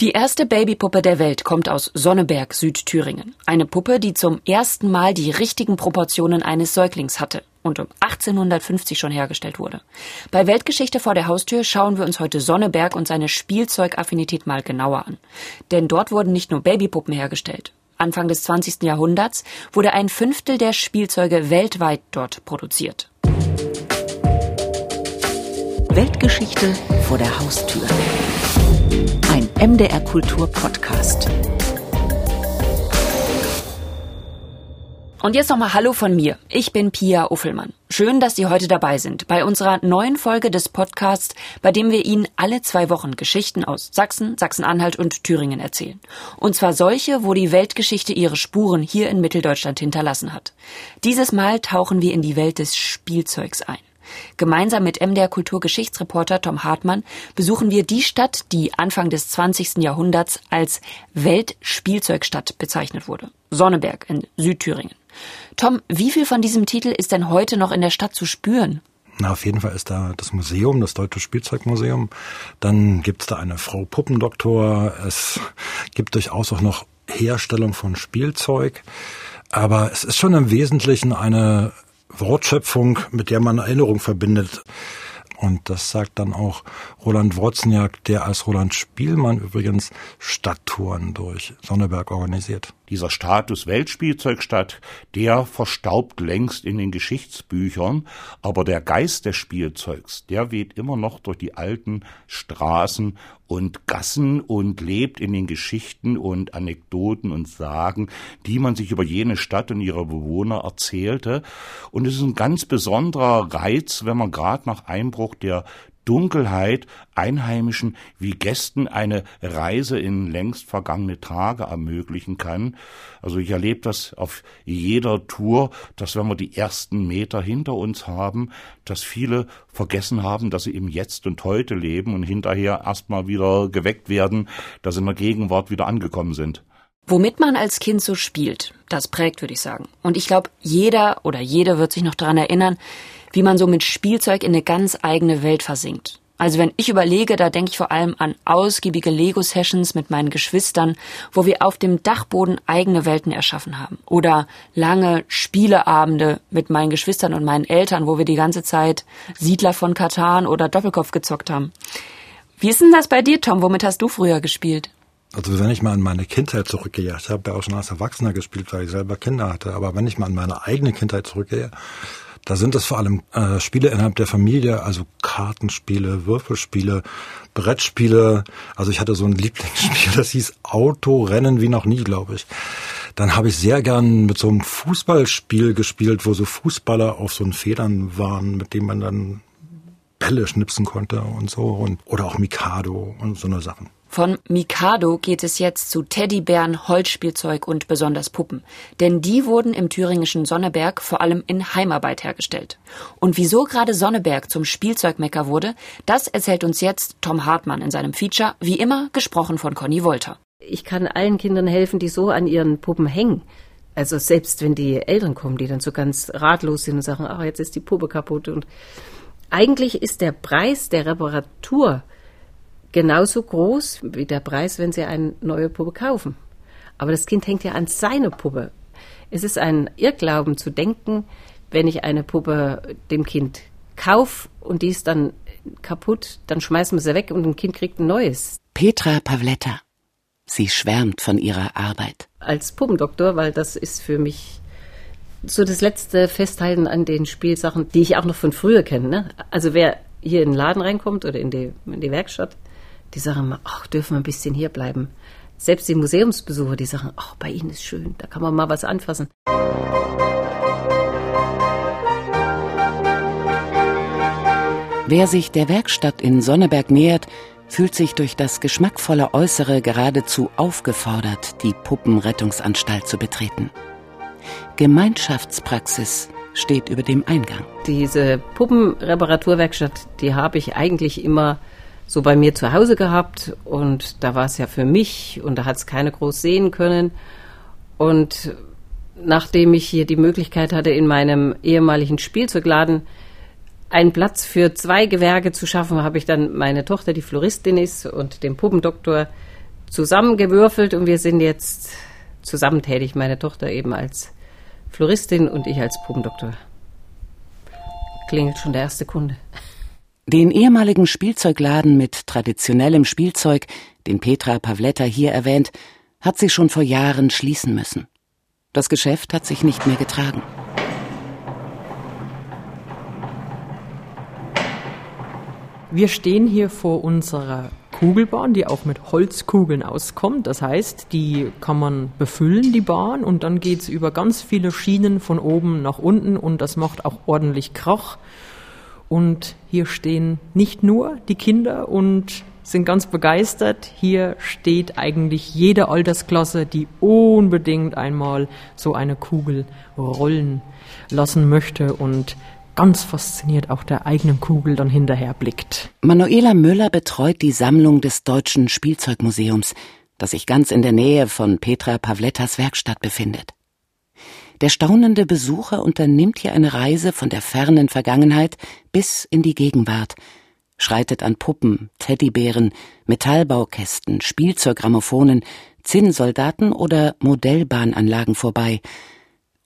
Die erste Babypuppe der Welt kommt aus Sonneberg, Südthüringen. Eine Puppe, die zum ersten Mal die richtigen Proportionen eines Säuglings hatte und um 1850 schon hergestellt wurde. Bei Weltgeschichte vor der Haustür schauen wir uns heute Sonneberg und seine Spielzeugaffinität mal genauer an. Denn dort wurden nicht nur Babypuppen hergestellt. Anfang des 20. Jahrhunderts wurde ein Fünftel der Spielzeuge weltweit dort produziert. Weltgeschichte vor der Haustür. MDR Kultur Podcast. Und jetzt nochmal Hallo von mir. Ich bin Pia Uffelmann. Schön, dass Sie heute dabei sind bei unserer neuen Folge des Podcasts, bei dem wir Ihnen alle zwei Wochen Geschichten aus Sachsen, Sachsen-Anhalt und Thüringen erzählen. Und zwar solche, wo die Weltgeschichte ihre Spuren hier in Mitteldeutschland hinterlassen hat. Dieses Mal tauchen wir in die Welt des Spielzeugs ein. Gemeinsam mit MDR Kulturgeschichtsreporter Tom Hartmann besuchen wir die Stadt, die Anfang des 20. Jahrhunderts als Weltspielzeugstadt bezeichnet wurde. Sonneberg in Südthüringen. Tom, wie viel von diesem Titel ist denn heute noch in der Stadt zu spüren? Na, auf jeden Fall ist da das Museum, das Deutsche Spielzeugmuseum. Dann gibt's da eine Frau Puppendoktor. Es gibt durchaus auch noch Herstellung von Spielzeug. Aber es ist schon im Wesentlichen eine Wortschöpfung, mit der man Erinnerung verbindet. Und das sagt dann auch Roland Wozniak, der als Roland Spielmann übrigens Stadttouren durch Sonneberg organisiert. Dieser Status Weltspielzeugstadt, der verstaubt längst in den Geschichtsbüchern, aber der Geist des Spielzeugs, der weht immer noch durch die alten Straßen und Gassen und lebt in den Geschichten und Anekdoten und Sagen, die man sich über jene Stadt und ihre Bewohner erzählte. Und es ist ein ganz besonderer Reiz, wenn man gerade nach Einbruch der Dunkelheit Einheimischen wie Gästen eine Reise in längst vergangene Tage ermöglichen kann. Also ich erlebe das auf jeder Tour, dass wenn wir die ersten Meter hinter uns haben, dass viele vergessen haben, dass sie im Jetzt und Heute leben und hinterher erstmal wieder geweckt werden, dass sie in der Gegenwart wieder angekommen sind. Womit man als Kind so spielt, das prägt, würde ich sagen. Und ich glaube, jeder oder jede wird sich noch daran erinnern, wie man so mit Spielzeug in eine ganz eigene Welt versinkt. Also wenn ich überlege, da denke ich vor allem an ausgiebige Lego-Sessions mit meinen Geschwistern, wo wir auf dem Dachboden eigene Welten erschaffen haben. Oder lange Spieleabende mit meinen Geschwistern und meinen Eltern, wo wir die ganze Zeit Siedler von Katan oder Doppelkopf gezockt haben. Wie ist denn das bei dir, Tom? Womit hast du früher gespielt? Also wenn ich mal an meine Kindheit zurückgehe, ich habe ja auch schon als Erwachsener gespielt, weil ich selber Kinder hatte, aber wenn ich mal an meine eigene Kindheit zurückgehe, da sind es vor allem äh, Spiele innerhalb der Familie, also Kartenspiele, Würfelspiele, Brettspiele. Also ich hatte so ein Lieblingsspiel, das hieß Autorennen wie noch nie, glaube ich. Dann habe ich sehr gern mit so einem Fußballspiel gespielt, wo so Fußballer auf so einen Federn waren, mit dem man dann Bälle schnipsen konnte und so und oder auch Mikado und so eine Sachen. Von Mikado geht es jetzt zu Teddybären, Holzspielzeug und besonders Puppen. Denn die wurden im thüringischen Sonneberg vor allem in Heimarbeit hergestellt. Und wieso gerade Sonneberg zum Spielzeugmecker wurde, das erzählt uns jetzt Tom Hartmann in seinem Feature, wie immer gesprochen von Conny Wolter. Ich kann allen Kindern helfen, die so an ihren Puppen hängen. Also selbst wenn die Eltern kommen, die dann so ganz ratlos sind und sagen, ach, jetzt ist die Puppe kaputt. Und eigentlich ist der Preis der Reparatur genauso groß wie der Preis, wenn Sie eine neue Puppe kaufen. Aber das Kind hängt ja an seine Puppe. Es ist ein Irrglauben zu denken, wenn ich eine Puppe dem Kind kaufe und die ist dann kaputt, dann schmeißen wir sie weg und ein Kind kriegt ein neues. Petra Pavletta. Sie schwärmt von ihrer Arbeit. Als Puppendoktor, weil das ist für mich so das letzte Festhalten an den Spielsachen, die ich auch noch von früher kenne. Ne? Also wer hier in den Laden reinkommt oder in die, in die Werkstatt, die sagen immer, ach, dürfen wir ein bisschen hier bleiben. Selbst die Museumsbesucher, die sagen, ach, bei Ihnen ist schön, da kann man mal was anfassen. Wer sich der Werkstatt in Sonneberg nähert, fühlt sich durch das geschmackvolle Äußere geradezu aufgefordert, die Puppenrettungsanstalt zu betreten. Gemeinschaftspraxis steht über dem Eingang. Diese Puppenreparaturwerkstatt, die habe ich eigentlich immer so bei mir zu Hause gehabt und da war es ja für mich und da hat es keiner groß sehen können. Und nachdem ich hier die Möglichkeit hatte, in meinem ehemaligen Spielzeugladen einen Platz für zwei Gewerke zu schaffen, habe ich dann meine Tochter, die Floristin ist, und den Puppendoktor zusammengewürfelt und wir sind jetzt zusammen tätig. Meine Tochter eben als Floristin und ich als Puppendoktor. Klingelt schon der erste Kunde. Den ehemaligen Spielzeugladen mit traditionellem Spielzeug, den Petra Pavletta hier erwähnt, hat sie schon vor Jahren schließen müssen. Das Geschäft hat sich nicht mehr getragen. Wir stehen hier vor unserer Kugelbahn, die auch mit Holzkugeln auskommt. Das heißt, die kann man befüllen, die Bahn, und dann geht's über ganz viele Schienen von oben nach unten und das macht auch ordentlich Krach. Und hier stehen nicht nur die Kinder und sind ganz begeistert. Hier steht eigentlich jede Altersklasse, die unbedingt einmal so eine Kugel rollen lassen möchte und ganz fasziniert auch der eigenen Kugel dann hinterher blickt. Manuela Müller betreut die Sammlung des Deutschen Spielzeugmuseums, das sich ganz in der Nähe von Petra Pavlettas Werkstatt befindet. Der staunende Besucher unternimmt hier eine Reise von der fernen Vergangenheit bis in die Gegenwart, schreitet an Puppen, Teddybären, Metallbaukästen, Spielzeuggramophonen, Zinnsoldaten oder Modellbahnanlagen vorbei –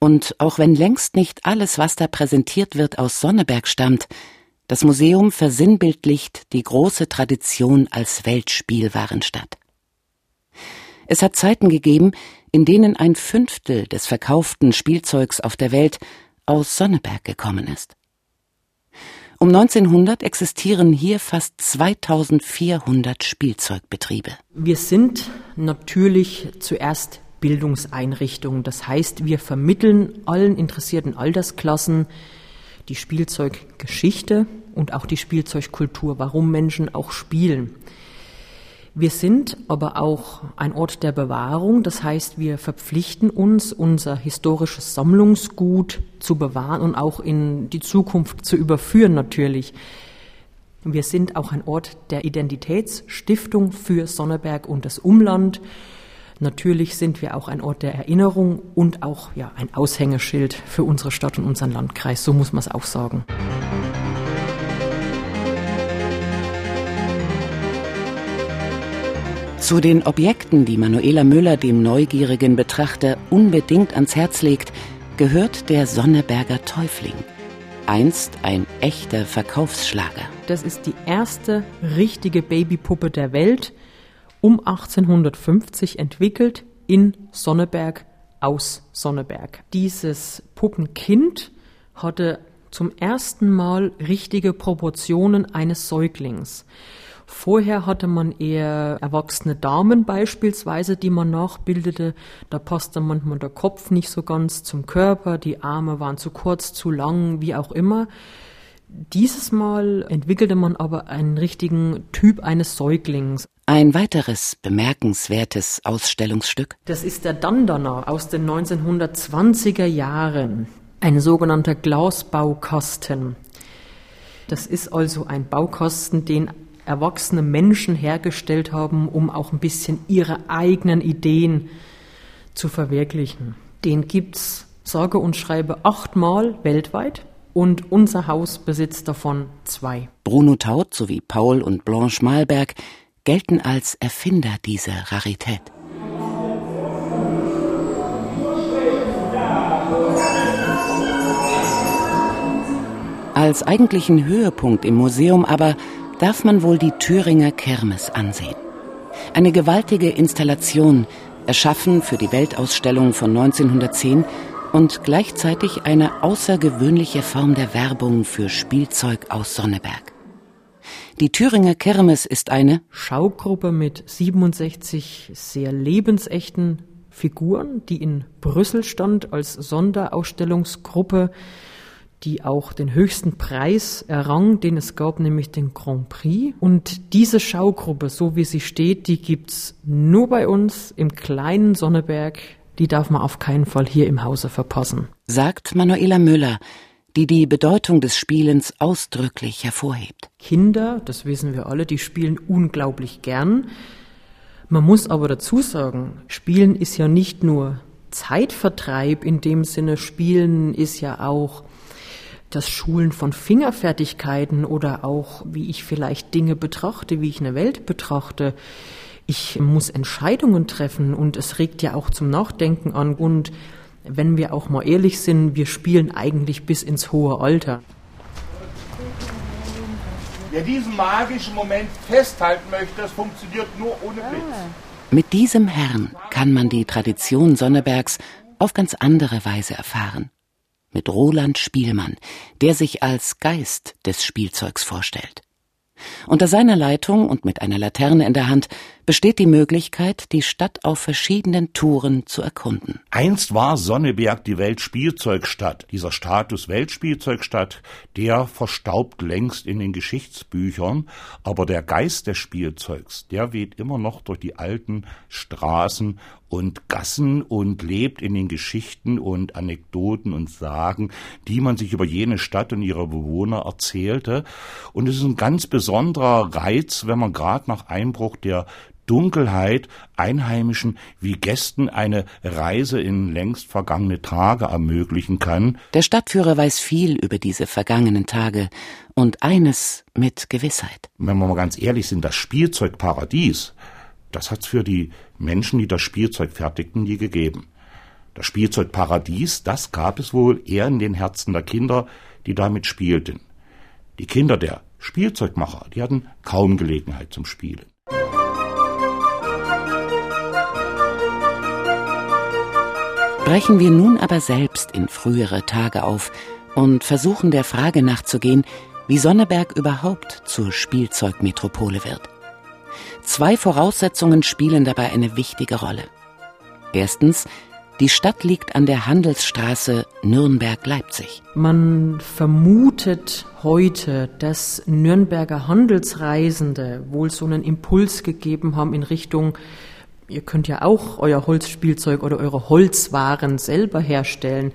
und auch wenn längst nicht alles, was da präsentiert wird, aus Sonneberg stammt, das Museum versinnbildlicht die große Tradition als Weltspielwarenstadt. Es hat Zeiten gegeben, in denen ein Fünftel des verkauften Spielzeugs auf der Welt aus Sonneberg gekommen ist. Um 1900 existieren hier fast 2400 Spielzeugbetriebe. Wir sind natürlich zuerst Bildungseinrichtung. Das heißt, wir vermitteln allen interessierten Altersklassen die Spielzeuggeschichte und auch die Spielzeugkultur, warum Menschen auch spielen. Wir sind aber auch ein Ort der Bewahrung, das heißt, wir verpflichten uns, unser historisches Sammlungsgut zu bewahren und auch in die Zukunft zu überführen natürlich. Wir sind auch ein Ort der Identitätsstiftung für Sonneberg und das Umland. Natürlich sind wir auch ein Ort der Erinnerung und auch ja, ein Aushängeschild für unsere Stadt und unseren Landkreis. So muss man es auch sagen. Zu den Objekten, die Manuela Müller dem neugierigen Betrachter unbedingt ans Herz legt, gehört der Sonneberger Täufling. Einst ein echter Verkaufsschlager. Das ist die erste richtige Babypuppe der Welt um 1850 entwickelt in Sonneberg aus Sonneberg. Dieses Puppenkind hatte zum ersten Mal richtige Proportionen eines Säuglings. Vorher hatte man eher erwachsene Damen beispielsweise, die man nachbildete. Da passte manchmal der Kopf nicht so ganz zum Körper, die Arme waren zu kurz, zu lang, wie auch immer. Dieses Mal entwickelte man aber einen richtigen Typ eines Säuglings. Ein weiteres bemerkenswertes Ausstellungsstück. Das ist der Dandana aus den 1920er Jahren. Ein sogenannter Glasbaukasten. Das ist also ein Baukasten, den erwachsene Menschen hergestellt haben, um auch ein bisschen ihre eigenen Ideen zu verwirklichen. Den gibt's sage und schreibe achtmal weltweit und unser Haus besitzt davon zwei. Bruno Taut sowie Paul und Blanche Malberg gelten als Erfinder dieser Rarität. Als eigentlichen Höhepunkt im Museum aber darf man wohl die Thüringer Kirmes ansehen. Eine gewaltige Installation, erschaffen für die Weltausstellung von 1910 und gleichzeitig eine außergewöhnliche Form der Werbung für Spielzeug aus Sonneberg. Die Thüringer Kirmes ist eine Schaugruppe mit 67 sehr lebensechten Figuren, die in Brüssel stand als Sonderausstellungsgruppe, die auch den höchsten Preis errang, den es gab, nämlich den Grand Prix. Und diese Schaugruppe, so wie sie steht, die gibt's nur bei uns im kleinen Sonneberg. Die darf man auf keinen Fall hier im Hause verpassen. Sagt Manuela Müller, die die Bedeutung des Spielens ausdrücklich hervorhebt. Kinder, das wissen wir alle, die spielen unglaublich gern. Man muss aber dazu sagen, Spielen ist ja nicht nur Zeitvertreib in dem Sinne, Spielen ist ja auch das Schulen von Fingerfertigkeiten oder auch, wie ich vielleicht Dinge betrachte, wie ich eine Welt betrachte. Ich muss Entscheidungen treffen und es regt ja auch zum Nachdenken an. Und wenn wir auch mal ehrlich sind, wir spielen eigentlich bis ins hohe Alter. Wer diesen magischen Moment festhalten möchte, das funktioniert nur ohne Blitz. Mit diesem Herrn kann man die Tradition Sonnebergs auf ganz andere Weise erfahren. Mit Roland Spielmann, der sich als Geist des Spielzeugs vorstellt. Unter seiner Leitung und mit einer Laterne in der Hand besteht die Möglichkeit, die Stadt auf verschiedenen Touren zu erkunden. Einst war Sonneberg die Weltspielzeugstadt. Dieser Status Weltspielzeugstadt, der verstaubt längst in den Geschichtsbüchern, aber der Geist des Spielzeugs, der weht immer noch durch die alten Straßen und Gassen und lebt in den Geschichten und Anekdoten und Sagen, die man sich über jene Stadt und ihre Bewohner erzählte. Und es ist ein ganz besonderer Reiz, wenn man gerade nach Einbruch der Dunkelheit Einheimischen wie Gästen eine Reise in längst vergangene Tage ermöglichen kann. Der Stadtführer weiß viel über diese vergangenen Tage und eines mit Gewissheit. Wenn wir mal ganz ehrlich sind, das Spielzeugparadies, das hat's für die Menschen, die das Spielzeug fertigten, nie gegeben. Das Spielzeugparadies, das gab es wohl eher in den Herzen der Kinder, die damit spielten. Die Kinder der Spielzeugmacher, die hatten kaum Gelegenheit zum Spielen. Brechen wir nun aber selbst in frühere Tage auf und versuchen der Frage nachzugehen, wie Sonneberg überhaupt zur Spielzeugmetropole wird. Zwei Voraussetzungen spielen dabei eine wichtige Rolle. Erstens, die Stadt liegt an der Handelsstraße Nürnberg-Leipzig. Man vermutet heute, dass Nürnberger Handelsreisende wohl so einen Impuls gegeben haben in Richtung, ihr könnt ja auch euer Holzspielzeug oder eure Holzwaren selber herstellen.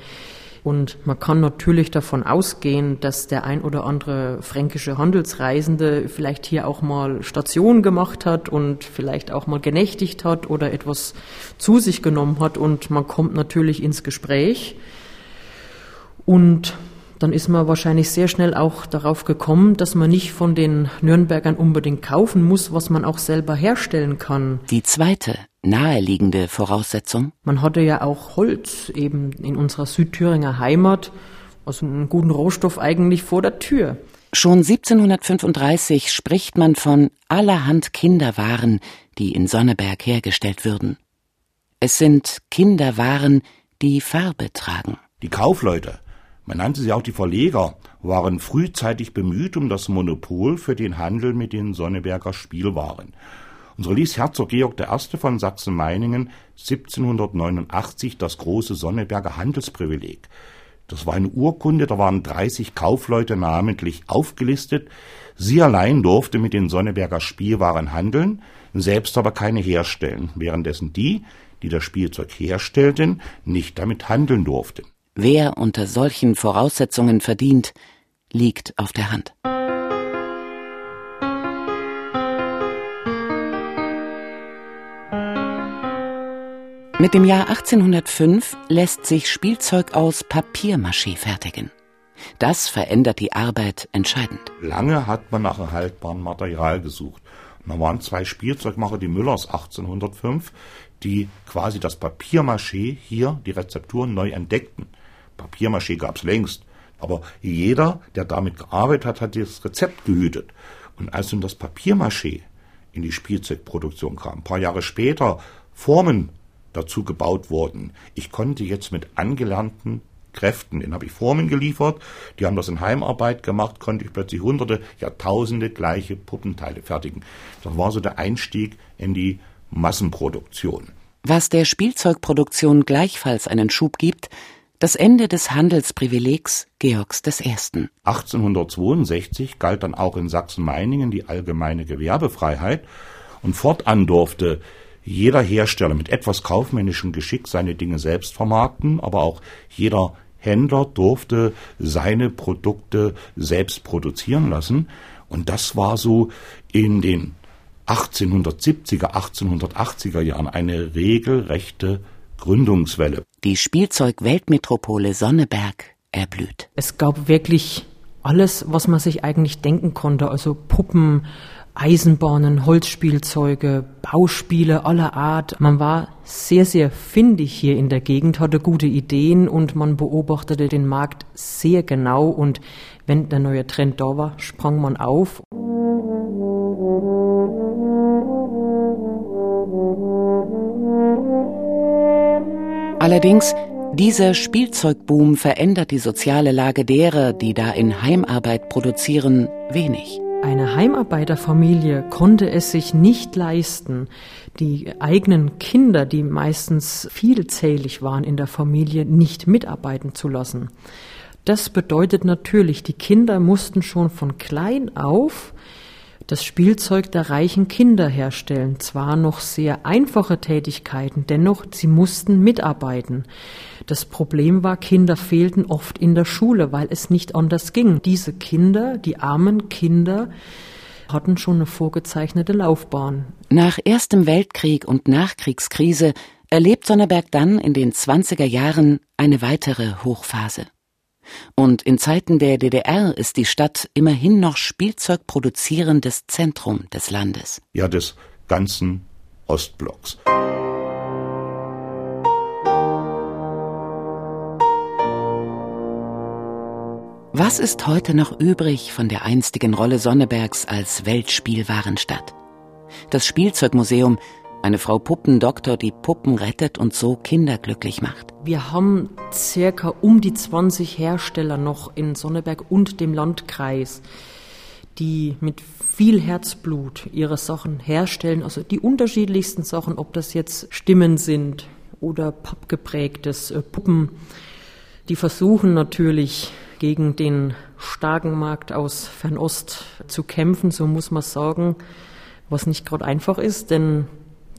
Und man kann natürlich davon ausgehen, dass der ein oder andere fränkische Handelsreisende vielleicht hier auch mal Station gemacht hat und vielleicht auch mal genächtigt hat oder etwas zu sich genommen hat und man kommt natürlich ins Gespräch. Und dann ist man wahrscheinlich sehr schnell auch darauf gekommen, dass man nicht von den Nürnbergern unbedingt kaufen muss, was man auch selber herstellen kann. Die zweite naheliegende Voraussetzung? Man hatte ja auch Holz eben in unserer Südthüringer Heimat, also einen guten Rohstoff eigentlich vor der Tür. Schon 1735 spricht man von allerhand Kinderwaren, die in Sonneberg hergestellt würden. Es sind Kinderwaren, die Farbe tragen. Die Kaufleute, man nannte sie auch die Verleger, waren frühzeitig bemüht um das Monopol für den Handel mit den Sonneberger Spielwaren. Und so ließ Herzog Georg I. von Sachsen-Meiningen 1789 das große Sonneberger Handelsprivileg. Das war eine Urkunde, da waren 30 Kaufleute namentlich aufgelistet. Sie allein durfte mit den Sonneberger Spielwaren handeln, selbst aber keine herstellen, währenddessen die, die das Spielzeug herstellten, nicht damit handeln durften. Wer unter solchen Voraussetzungen verdient, liegt auf der Hand. Mit dem Jahr 1805 lässt sich Spielzeug aus Papiermaché fertigen. Das verändert die Arbeit entscheidend. Lange hat man nach einem haltbaren Material gesucht. Da waren zwei Spielzeugmacher, die Müllers 1805, die quasi das Papiermaché hier, die Rezepturen neu entdeckten. Papiermaché gab's längst. Aber jeder, der damit gearbeitet hat, hat das Rezept gehütet. Und als nun das Papiermaché in die Spielzeugproduktion kam, ein paar Jahre später Formen dazu gebaut wurden. Ich konnte jetzt mit angelernten Kräften, denen habe ich Formen geliefert, die haben das in Heimarbeit gemacht, konnte ich plötzlich hunderte, ja tausende gleiche Puppenteile fertigen. Das war so der Einstieg in die Massenproduktion. Was der Spielzeugproduktion gleichfalls einen Schub gibt, das Ende des Handelsprivilegs Georgs I. 1862 galt dann auch in Sachsen-Meiningen die allgemeine Gewerbefreiheit und fortan durfte jeder Hersteller mit etwas kaufmännischem Geschick seine Dinge selbst vermarkten, aber auch jeder Händler durfte seine Produkte selbst produzieren lassen. Und das war so in den 1870er, 1880er Jahren eine regelrechte Gründungswelle. Die Spielzeug-Weltmetropole Sonneberg erblüht. Es gab wirklich alles, was man sich eigentlich denken konnte. Also Puppen, Eisenbahnen, Holzspielzeuge, Bauspiele aller Art. Man war sehr, sehr findig hier in der Gegend, hatte gute Ideen und man beobachtete den Markt sehr genau und wenn der neue Trend da war, sprang man auf. Allerdings, dieser Spielzeugboom verändert die soziale Lage derer, die da in Heimarbeit produzieren, wenig. Eine Heimarbeiterfamilie konnte es sich nicht leisten, die eigenen Kinder, die meistens vielzählig waren in der Familie, nicht mitarbeiten zu lassen. Das bedeutet natürlich, die Kinder mussten schon von klein auf das Spielzeug der reichen Kinder herstellen. Zwar noch sehr einfache Tätigkeiten, dennoch sie mussten mitarbeiten. Das Problem war, Kinder fehlten oft in der Schule, weil es nicht anders ging. Diese Kinder, die armen Kinder, hatten schon eine vorgezeichnete Laufbahn. Nach Erstem Weltkrieg und Nachkriegskrise erlebt Sonneberg dann in den 20er Jahren eine weitere Hochphase. Und in Zeiten der DDR ist die Stadt immerhin noch Spielzeugproduzierendes Zentrum des Landes. Ja, des ganzen Ostblocks. Was ist heute noch übrig von der einstigen Rolle Sonnebergs als Weltspielwarenstadt? Das Spielzeugmuseum eine Frau Puppendoktor, die Puppen rettet und so Kinder glücklich macht. Wir haben circa um die 20 Hersteller noch in Sonneberg und dem Landkreis, die mit viel Herzblut ihre Sachen herstellen, also die unterschiedlichsten Sachen, ob das jetzt Stimmen sind oder pappgeprägtes äh, Puppen. Die versuchen natürlich gegen den starken Markt aus Fernost zu kämpfen, so muss man sagen, was nicht gerade einfach ist, denn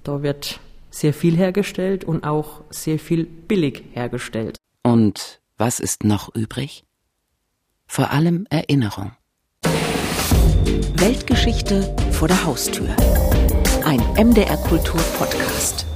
da wird sehr viel hergestellt und auch sehr viel billig hergestellt. Und was ist noch übrig? Vor allem Erinnerung. Weltgeschichte vor der Haustür. Ein MDR Kultur Podcast.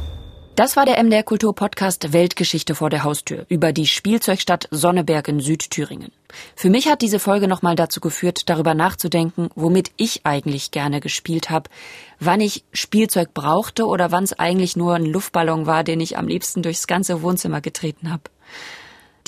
Das war der MDR Kultur Podcast Weltgeschichte vor der Haustür über die Spielzeugstadt Sonneberg in Südthüringen. Für mich hat diese Folge nochmal dazu geführt, darüber nachzudenken, womit ich eigentlich gerne gespielt habe, wann ich Spielzeug brauchte oder wann es eigentlich nur ein Luftballon war, den ich am liebsten durchs ganze Wohnzimmer getreten habe.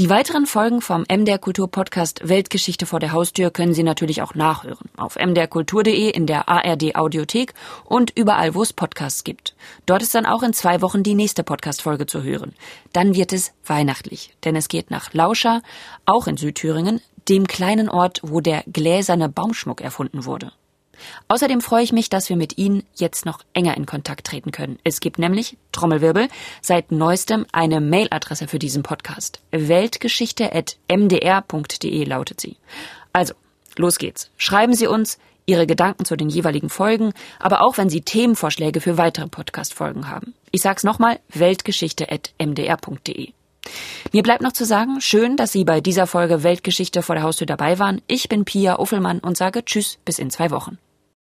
Die weiteren Folgen vom MDR Kultur Podcast Weltgeschichte vor der Haustür können Sie natürlich auch nachhören. Auf mdrkultur.de, in der ARD Audiothek und überall, wo es Podcasts gibt. Dort ist dann auch in zwei Wochen die nächste Podcast-Folge zu hören. Dann wird es weihnachtlich, denn es geht nach Lauscher, auch in Südthüringen, dem kleinen Ort, wo der gläserne Baumschmuck erfunden wurde. Außerdem freue ich mich, dass wir mit Ihnen jetzt noch enger in Kontakt treten können. Es gibt nämlich, Trommelwirbel, seit neuestem eine Mailadresse für diesen Podcast. Weltgeschichte.mdr.de lautet sie. Also, los geht's. Schreiben Sie uns Ihre Gedanken zu den jeweiligen Folgen, aber auch wenn Sie Themenvorschläge für weitere Podcast-Folgen haben. Ich sag's nochmal, weltgeschichte.mdr.de. Mir bleibt noch zu sagen, schön, dass Sie bei dieser Folge Weltgeschichte vor der Haustür dabei waren. Ich bin Pia Uffelmann und sage Tschüss bis in zwei Wochen.